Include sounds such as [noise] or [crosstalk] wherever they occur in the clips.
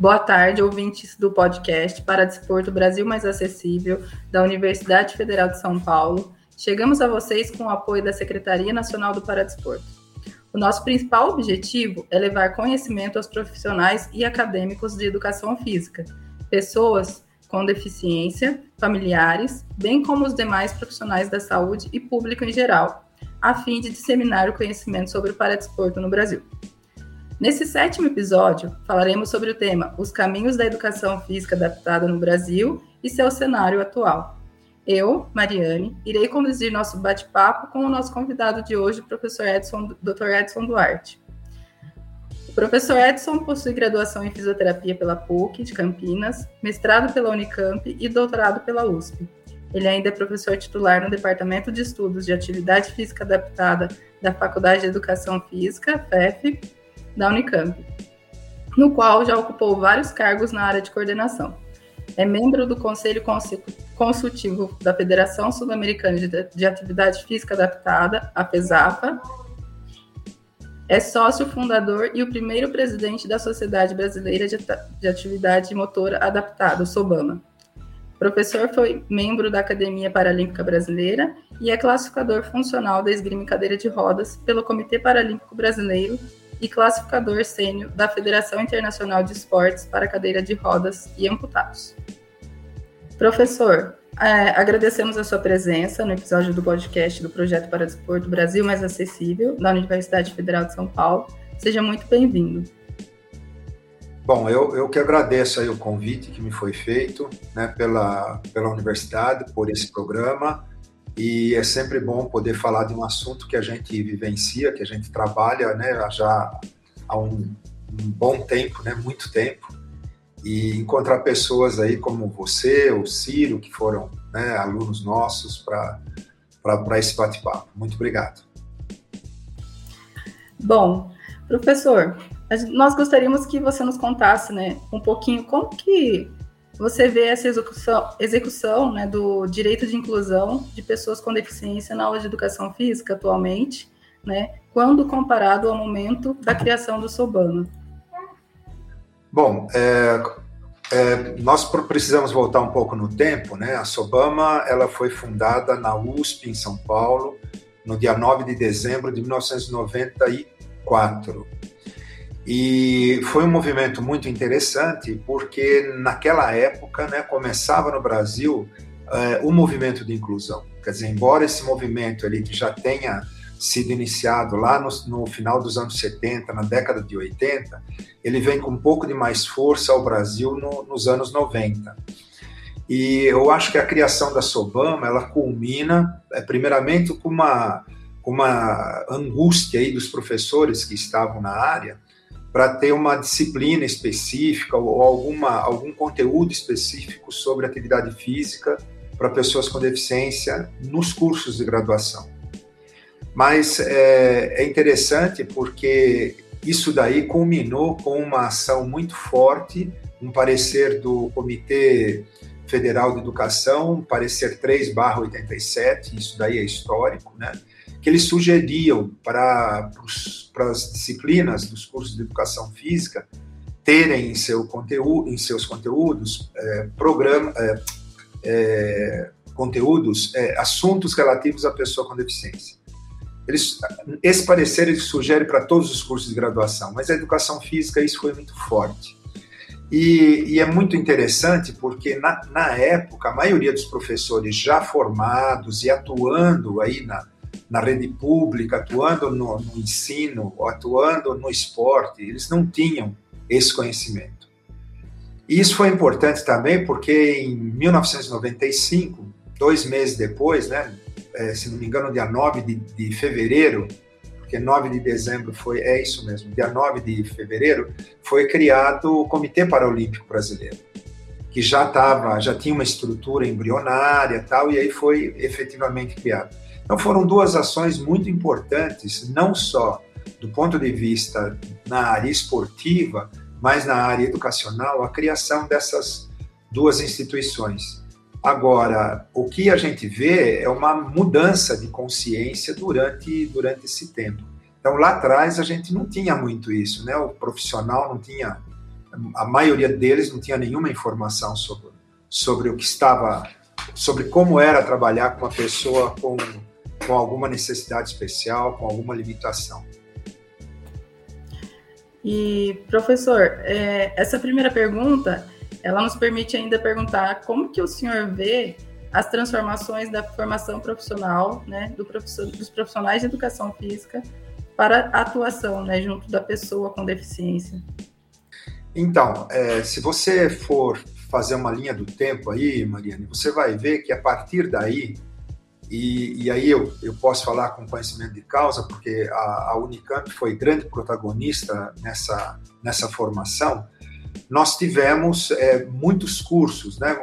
Boa tarde, ouvintes do podcast Para Brasil Mais Acessível, da Universidade Federal de São Paulo. Chegamos a vocês com o apoio da Secretaria Nacional do Paradesporto. O nosso principal objetivo é levar conhecimento aos profissionais e acadêmicos de educação física, pessoas com deficiência, familiares, bem como os demais profissionais da saúde e público em geral, a fim de disseminar o conhecimento sobre o paradesporto no Brasil. Nesse sétimo episódio, falaremos sobre o tema Os caminhos da educação física adaptada no Brasil e seu cenário atual. Eu, Mariane, irei conduzir nosso bate-papo com o nosso convidado de hoje, o professor Edson, Dr. Edson Duarte. O professor Edson possui graduação em fisioterapia pela PUC de Campinas, mestrado pela Unicamp e doutorado pela USP. Ele ainda é professor titular no Departamento de Estudos de Atividade Física Adaptada da Faculdade de Educação Física, FEF, da Unicamp, no qual já ocupou vários cargos na área de coordenação. É membro do Conselho Consultivo da Federação Sul-Americana de Atividade Física Adaptada, a FESAFA. É sócio fundador e o primeiro presidente da Sociedade Brasileira de Atividade Motora Adaptada, SOBAMA. Professor foi membro da Academia Paralímpica Brasileira e é classificador funcional da esgrima cadeira de rodas pelo Comitê Paralímpico Brasileiro e classificador sênior da Federação Internacional de Esportes para cadeira de rodas e amputados. Professor, é, agradecemos a sua presença no episódio do podcast do Projeto para Desporto Brasil Mais Acessível, da Universidade Federal de São Paulo. Seja muito bem-vindo. Bom, eu, eu que agradeço aí o convite que me foi feito né, pela, pela universidade, por esse programa, e é sempre bom poder falar de um assunto que a gente vivencia, que a gente trabalha né, já há um, um bom tempo, né, muito tempo, e encontrar pessoas aí como você, o Ciro, que foram né, alunos nossos para esse bate-papo. Muito obrigado. Bom, professor, nós gostaríamos que você nos contasse né, um pouquinho como que você vê essa execução, execução né, do direito de inclusão de pessoas com deficiência na aula de educação física atualmente, né, quando comparado ao momento da criação do Sobano. Bom, é, é, nós precisamos voltar um pouco no tempo, né? A Sobama ela foi fundada na USP em São Paulo no dia 9 de dezembro de 1994. E foi um movimento muito interessante, porque naquela época né, começava no Brasil uh, o movimento de inclusão. Quer dizer, embora esse movimento ele já tenha sido iniciado lá no, no, final dos anos 70, na década de 80, ele vem com um pouco de mais força ao Brasil no, nos anos 90. E eu acho que a criação da Sobama, ela culmina, é, primeiramente, com uma, uma angústia aí dos professores que estavam na área, para ter uma disciplina específica ou alguma, algum conteúdo específico sobre atividade física para pessoas com deficiência nos cursos de graduação. Mas é, é interessante porque isso daí culminou com uma ação muito forte, um parecer do Comitê Federal de Educação, parecer 3/87, isso daí é histórico, né? Que eles sugeriam para, as disciplinas dos cursos de educação física terem em, seu conteúdo, em seus conteúdos é, programa, é, é, conteúdos, é, assuntos relativos à pessoa com deficiência. Eles, esse parecer ele sugere para todos os cursos de graduação, mas a educação física isso foi muito forte. E, e, é muito interessante porque na, na época a maioria dos professores já formados e atuando aí na, na rede pública, atuando no, no ensino, atuando no esporte, eles não tinham esse conhecimento. E isso foi importante também porque em 1995, dois meses depois, né, é, se não me engano, dia 9 de, de fevereiro, porque 9 de dezembro foi, é isso mesmo, dia 9 de fevereiro, foi criado o Comitê Paralímpico Brasileiro, que já estava, já tinha uma estrutura embrionária tal, e aí foi efetivamente criado. Então foram duas ações muito importantes, não só do ponto de vista na área esportiva, mas na área educacional, a criação dessas duas instituições. Agora, o que a gente vê é uma mudança de consciência durante, durante esse tempo. Então, lá atrás, a gente não tinha muito isso, né? O profissional não tinha a maioria deles não tinha nenhuma informação sobre, sobre o que estava, sobre como era trabalhar com uma pessoa com, com alguma necessidade especial, com alguma limitação. E, professor, é, essa primeira pergunta, ela nos permite ainda perguntar como que o senhor vê as transformações da formação profissional, né, do dos profissionais de educação física para a atuação, né, junto da pessoa com deficiência. Então, é, se você for fazer uma linha do tempo aí, Mariane, você vai ver que a partir daí, e, e aí eu, eu posso falar com conhecimento de causa, porque a, a Unicamp foi grande protagonista nessa, nessa formação, nós tivemos é, muitos cursos, né?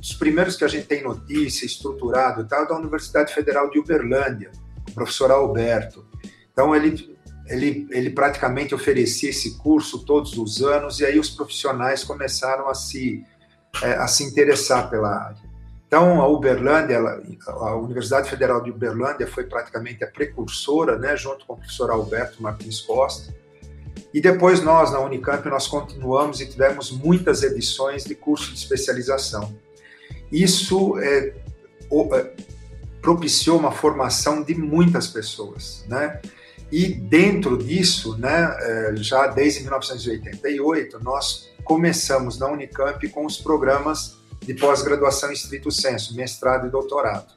Os primeiros que a gente tem notícia, estruturado e tal, é da Universidade Federal de Uberlândia, o professor Alberto. Então, ele, ele, ele praticamente oferecia esse curso todos os anos, e aí os profissionais começaram a se, é, a se interessar pela área. Então, a Uberlândia, a Universidade Federal de Uberlândia foi praticamente a precursora, né, junto com o professor Alberto Martins Costa, e depois nós, na Unicamp, nós continuamos e tivemos muitas edições de curso de especialização. Isso é, é, propiciou uma formação de muitas pessoas, né? E dentro disso, né, é, já desde 1988, nós começamos na Unicamp com os programas de pós-graduação em estrito senso, mestrado e doutorado.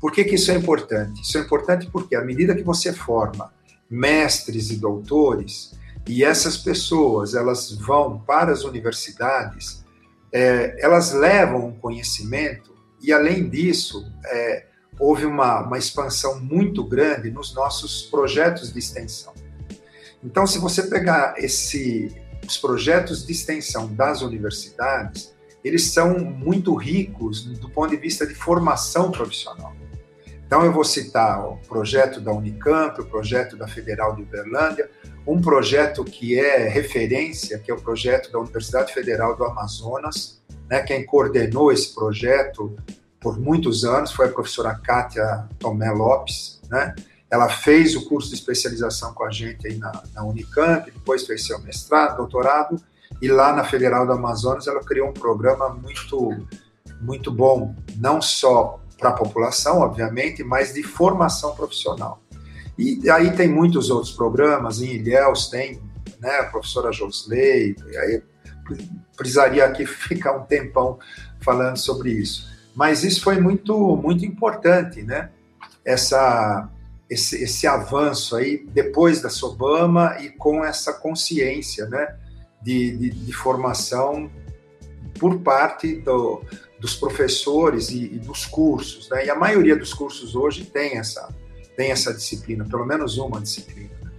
Por que, que isso é importante? Isso é importante porque, à medida que você forma mestres e doutores, e essas pessoas elas vão para as universidades, é, elas levam um conhecimento e além disso é, houve uma, uma expansão muito grande nos nossos projetos de extensão. Então, se você pegar esse, os projetos de extensão das universidades, eles são muito ricos do ponto de vista de formação profissional. Então, eu vou citar o projeto da Unicamp, o projeto da Federal de Uberlândia, um projeto que é referência, que é o projeto da Universidade Federal do Amazonas. Né? Quem coordenou esse projeto por muitos anos foi a professora Kátia Tomé Lopes. Né? Ela fez o curso de especialização com a gente aí na, na Unicamp, depois fez seu mestrado, doutorado, e lá na Federal do Amazonas ela criou um programa muito, muito bom, não só para a população, obviamente, mas de formação profissional. E aí tem muitos outros programas, em Ilhéus tem né, a professora Josley, aí precisaria aqui [laughs] ficar um tempão falando sobre isso. Mas isso foi muito, muito importante, né? Essa, esse, esse avanço aí depois da Sobama e com essa consciência, né? De, de, de formação por parte do, dos professores e, e, dos cursos, né? E a maioria dos cursos hoje tem essa, tem essa disciplina, pelo menos uma disciplina. Né?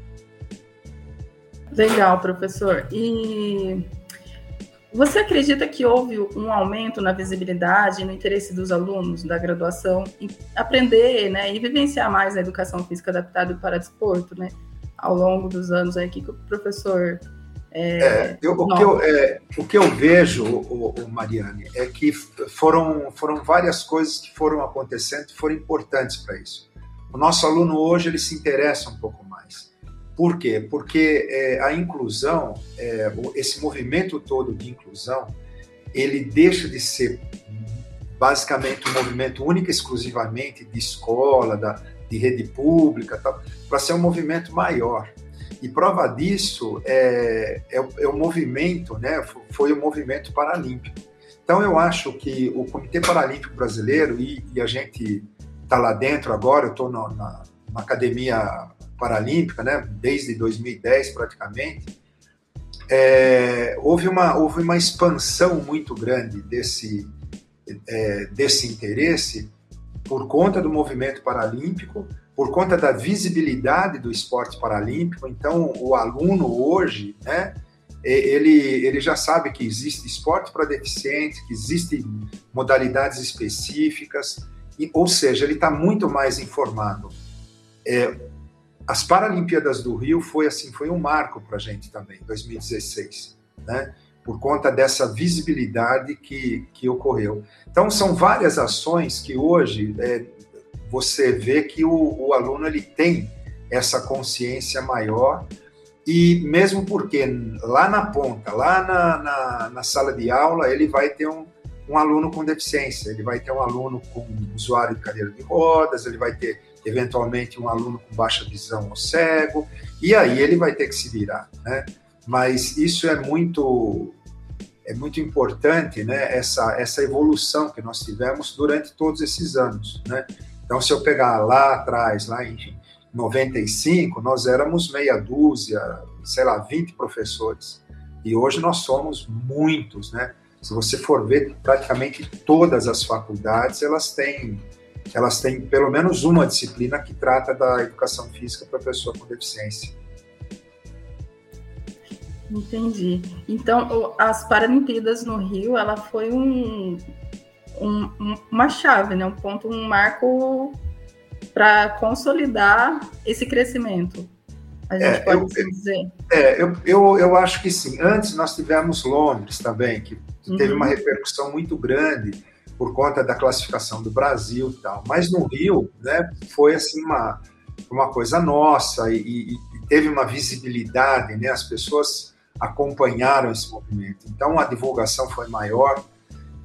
Legal, professor. E você acredita que houve um aumento na visibilidade e no interesse dos alunos da graduação em aprender né, e vivenciar mais a educação física adaptada para desporto, né? Ao longo dos anos aí, que o professor é, eu, o, que eu, é, o, que eu, vejo, o, o, Mariane, é que foram, foram várias coisas que foram acontecendo e foram importantes para isso. O nosso aluno hoje ele se interessa um pouco mais. Por quê? Porque é, a inclusão, é, esse movimento todo de inclusão, ele deixa de ser basicamente um movimento único exclusivamente de escola, da, de rede pública, para ser um movimento maior. E prova disso é, é, é, o movimento, né? Foi o movimento paralímpico. Então eu acho que o Comitê Paralímpico Brasileiro e, e a gente está lá dentro agora, eu estou na, na, na, Academia Paralímpica, né, desde 2010 praticamente, é, houve, uma, houve uma expansão muito grande desse, é, desse interesse por conta do movimento paralímpico, por conta da visibilidade do esporte paralímpico. Então, o aluno hoje, né, ele, ele já sabe que existe esporte para deficientes, que existem modalidades específicas, e, ou seja, ele está muito mais informado. É, as Paralimpíadas do Rio foi assim, foi um marco para a gente também, 2016, né? Por conta dessa visibilidade que, que ocorreu. Então são várias ações que hoje é, você vê que o, o, aluno ele tem essa consciência maior e mesmo porque lá na ponta, lá na, na, na sala de aula, ele vai ter um, um aluno com deficiência, ele vai ter um aluno com usuário de cadeira de rodas, ele vai ter eventualmente um aluno com baixa visão ou cego, e aí ele vai ter que se virar, né? Mas isso é muito é muito importante, né? Essa essa evolução que nós tivemos durante todos esses anos, né? Então, se eu pegar lá atrás, lá em 95, nós éramos meia dúzia, sei lá, 20 professores. E hoje nós somos muitos, né? Se você for ver, praticamente todas as faculdades, elas têm elas têm pelo menos uma disciplina que trata da educação física para pessoa com deficiência. Entendi. Então, as Paralimpíadas no Rio, ela foi um, um, uma chave, né? um ponto, um marco para consolidar esse crescimento. A gente é, pode eu, assim dizer. É, eu, eu, eu acho que sim. Antes nós tivemos Londres também, que uhum. teve uma repercussão muito grande por conta da classificação do Brasil e tal. Mas no Rio, né, foi assim uma, uma coisa nossa e, e, e teve uma visibilidade, né? As pessoas acompanharam esse movimento. Então a divulgação foi maior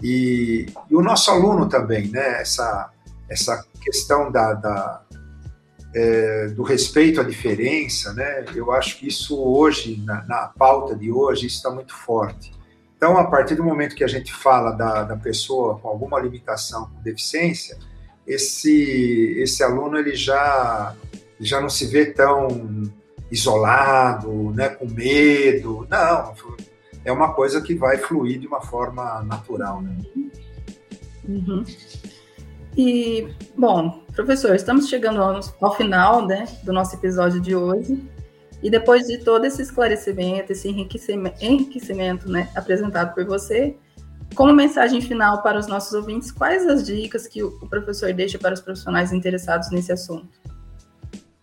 e, e o nosso aluno também, né? Essa, essa questão da, da é, do respeito à diferença, né? Eu acho que isso hoje, na, na pauta de hoje, está muito forte. Então, a partir do momento que a gente fala da, da pessoa com alguma limitação, com deficiência, esse, esse aluno ele já, já não se vê tão isolado, né, com medo. Não, é uma coisa que vai fluir de uma forma natural. Né? Uhum. E, bom, professor, estamos chegando ao, ao final né, do nosso episódio de hoje. E depois de todo esse esclarecimento, esse enriquecimento, enriquecimento né, apresentado por você, como mensagem final para os nossos ouvintes, quais as dicas que o professor deixa para os profissionais interessados nesse assunto?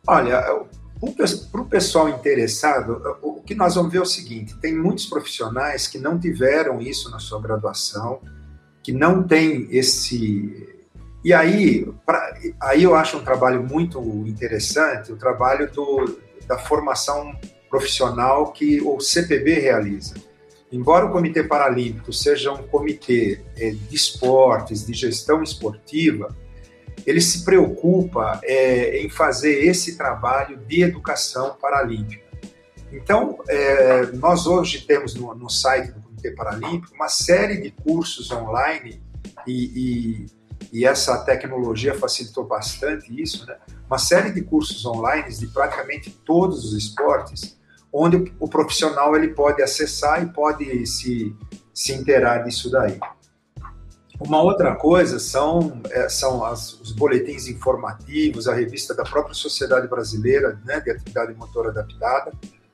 Olha, para o pessoal interessado, o que nós vamos ver é o seguinte: tem muitos profissionais que não tiveram isso na sua graduação, que não tem esse. E aí, pra... aí eu acho um trabalho muito interessante, o trabalho do, da formação profissional que o CPB realiza. Embora o Comitê Paralímpico seja um comitê é, de esportes, de gestão esportiva, ele se preocupa é, em fazer esse trabalho de educação paralímpica. Então, é, nós hoje temos no, no, site do Comitê Paralímpico uma série de cursos online e, e e essa tecnologia facilitou bastante isso, né? Uma série de cursos online de praticamente todos os esportes, onde o profissional ele pode acessar e pode se, se inteirar disso daí. Uma outra coisa são, é, são as, os boletins informativos, a revista da própria Sociedade Brasileira né, de Atividade Motora Adaptada,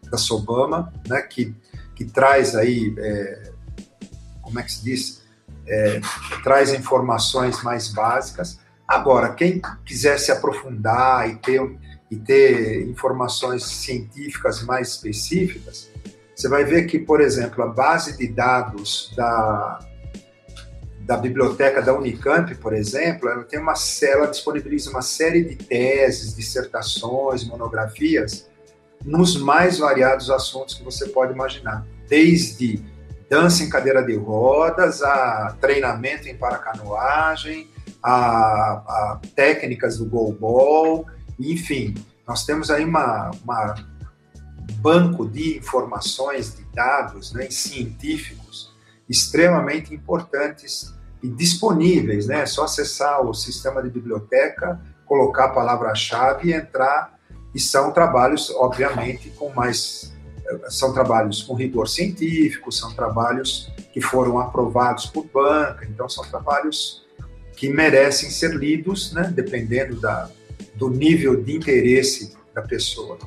da Sobama, né, que, que traz aí, é, como é que se diz, é, traz informações mais básicas. Agora, quem quiser se aprofundar e ter, e ter informações científicas mais específicas, você vai ver que, por exemplo, a base de dados da, da biblioteca da Unicamp, por exemplo, ela tem uma ela disponibiliza uma série de teses, dissertações, monografias nos mais variados assuntos que você pode imaginar, desde dança em cadeira de rodas, a treinamento em paracanoagem, a, a técnicas do goalball, enfim, nós temos aí uma, uma banco de informações, de dados né, científicos extremamente importantes e disponíveis, né? É só acessar o sistema de biblioteca, colocar a palavra-chave e entrar, e são trabalhos, obviamente, com mais são trabalhos com rigor científico, são trabalhos que foram aprovados por banca, então são trabalhos que merecem ser lidos, né, dependendo da, do nível de interesse da pessoa.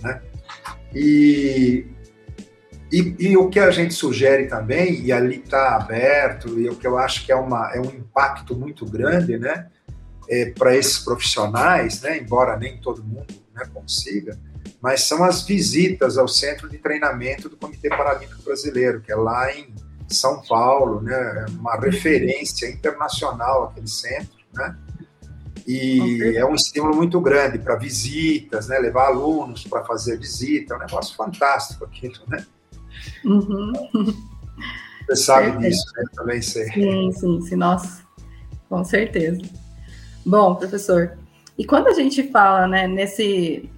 Né? E, e, e, o que a gente sugere também, e ali está aberto, e o que eu acho que é, uma, é um impacto muito grande né, é, para esses profissionais, né, embora nem todo mundo né, consiga, mas são as visitas ao centro de treinamento do Comitê Paralímpico Brasileiro, que é lá em São Paulo, né, é uma referência internacional aquele centro, né? E é um estímulo muito grande para visitas, né? Levar alunos para fazer visita, é um negócio fantástico aquilo, né? Uhum. Você sabe disso, né? Também sei. Sim, sim, sim, nossa, com certeza. Bom, professor, e quando a gente fala, né, nesse,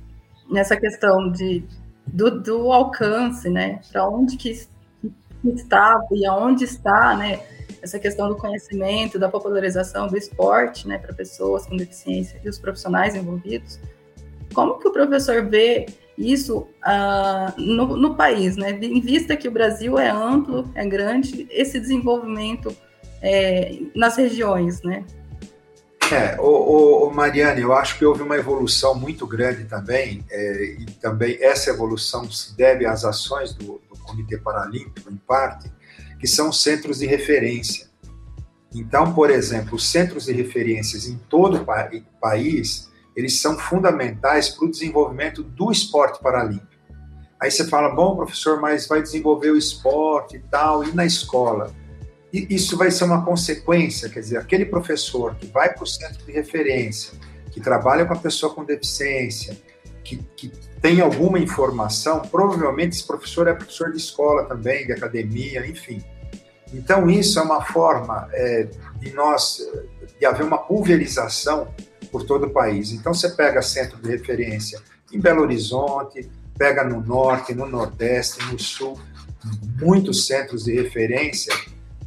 nessa questão de, do, do alcance, né, para onde que está e aonde está, né, essa questão do conhecimento, da popularização do esporte, né, para pessoas com deficiência e os profissionais envolvidos, como que o professor vê isso uh, no, no, país, né, em vista que o Brasil é amplo, é grande, esse desenvolvimento é, nas regiões, né? É, o, o, Mariane, eu acho que houve uma evolução muito grande também, é, e também essa evolução se deve às ações do, do Comitê Paralímpico, em parte, que são centros de referência. Então, por exemplo, os centros de referências em todo o pa país, eles são fundamentais para o desenvolvimento do esporte paralímpico. Aí você fala, bom, professor, mas vai desenvolver o esporte e tal, e na escola? E isso vai ser uma consequência, quer dizer, aquele professor que vai para o centro de referência, que trabalha com a pessoa com deficiência, que, que tem alguma informação, provavelmente esse professor é professor de escola também, de academia, enfim. Então, isso é uma forma é, de nós, de haver uma pulverização por todo o país. Então, você pega centro de referência em Belo Horizonte, pega no Norte, no Nordeste, no Sul, muitos centros de referência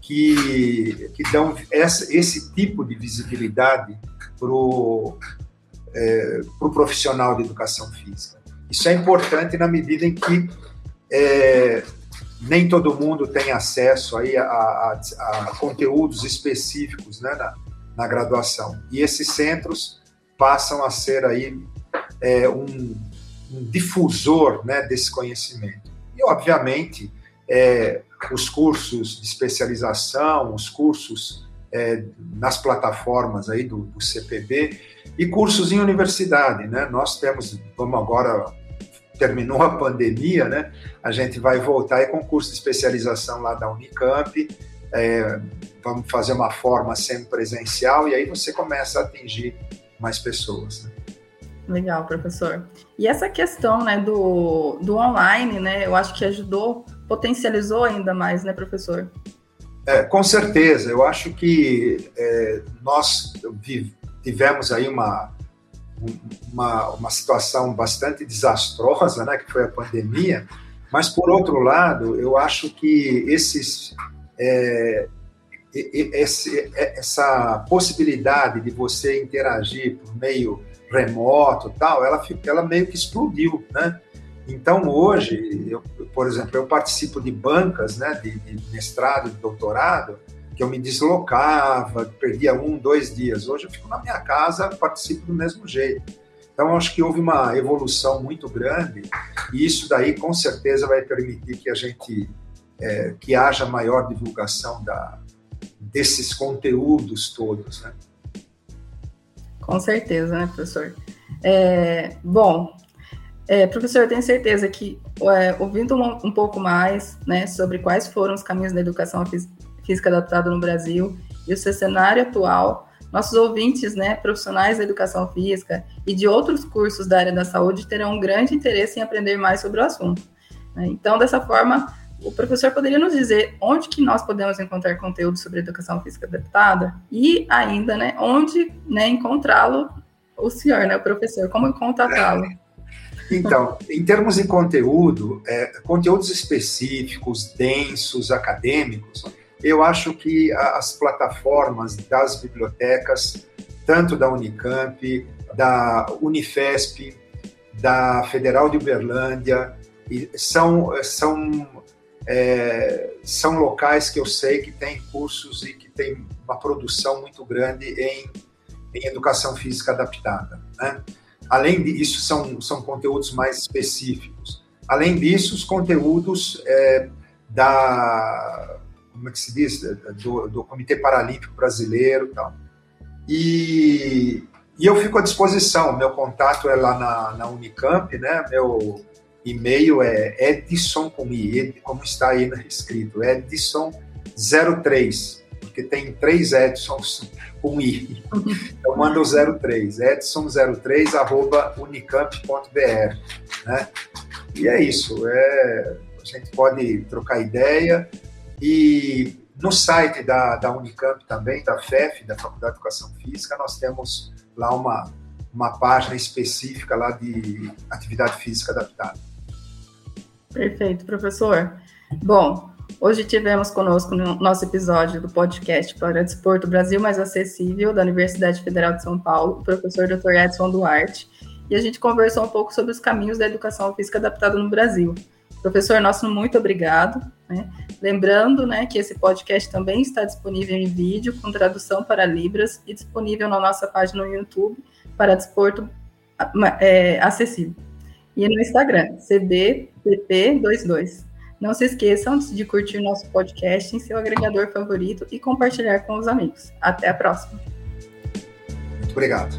que, que dão essa, esse tipo de visibilidade para o é, pro profissional de educação física. Isso é importante na medida em que é, nem todo mundo tem acesso aí a, a, a conteúdos específicos né, na, na, graduação. E esses centros passam a ser aí é, um, um, difusor né, desse conhecimento. E, obviamente, é, os cursos de especialização, os cursos é, nas plataformas aí do, do, CPB e cursos em universidade, né? Nós temos, vamos agora terminou a pandemia, né? A gente vai voltar aí com curso de especialização lá da Unicamp, é, vamos fazer uma forma semi-presencial e aí você começa a atingir mais pessoas. Né? Legal, professor. E essa questão né, do, do online, né, eu acho que ajudou, potencializou ainda mais, né, professor? É, com certeza. Eu acho que é, nós tivemos aí uma, uma, uma situação bastante desastrosa, né, que foi a pandemia, mas, por outro lado, eu acho que esses, é, esse, é, essa possibilidade de você interagir por meio remoto tal, ela, ela meio que explodiu, né? Então, hoje, eu, por exemplo, eu participo de bancas né, de, de mestrado, de doutorado, que eu me deslocava, perdia um, dois dias. Hoje eu fico na minha casa, participo do mesmo jeito. Então, acho que houve uma evolução muito grande e isso daí, com certeza, vai permitir que a gente, é, que haja maior divulgação da, desses conteúdos todos, né? Com certeza, né, professor? É, bom, é, professor, eu tenho certeza que, é, ouvindo um, um, pouco mais né, sobre quais foram os caminhos da educação física adaptada no Brasil e o seu cenário atual, nossos ouvintes, né, profissionais da educação física e de outros cursos da área da saúde terão um grande interesse em aprender mais sobre o assunto. Né? Então, dessa forma, o professor poderia nos dizer onde que nós podemos encontrar conteúdo sobre educação física adaptada e ainda, né, onde né, encontrá-lo, o senhor, né, o professor, como contatá-lo? Então, em termos de conteúdo, é, conteúdos específicos, densos, acadêmicos, eu acho que as plataformas das bibliotecas, tanto da Unicamp, da Unifesp, da Federal de Uberlândia, são, são, é, são locais que eu sei que têm cursos e que têm uma produção muito grande em, em educação física adaptada. Né? Além disso, são, são conteúdos mais específicos. Além disso, os conteúdos é, da como é que se diz, do, do Comitê Paralímpico Brasileiro tal. E, e eu fico à disposição, meu contato é lá na, na Unicamp, né? Meu e-mail é edson, como, como está aí escrito, edson03, porque tem três Edsons com I. Então manda o 03, edson03 arroba unicamp.br. Né? E é isso, é, a gente pode trocar ideia e no site da, da Unicamp também, da FEF, da Faculdade de Educação Física, nós temos lá uma, uma página específica lá de atividade física adaptada. Perfeito, professor. Bom, hoje tivemos conosco no nosso episódio do podcast para Desporto Brasil Mais Acessível, da Universidade Federal de São Paulo, o professor Dr. Edson Duarte, e a gente conversou um pouco sobre os caminhos da educação física adaptada no Brasil. Professor, nosso muito obrigado. Né? Lembrando né, que esse podcast também está disponível em vídeo, com tradução para Libras, e disponível na nossa página no YouTube para desporto é, acessível. E no Instagram, CBPP22. Não se esqueçam de curtir nosso podcast em seu agregador favorito e compartilhar com os amigos. Até a próxima. Muito obrigado.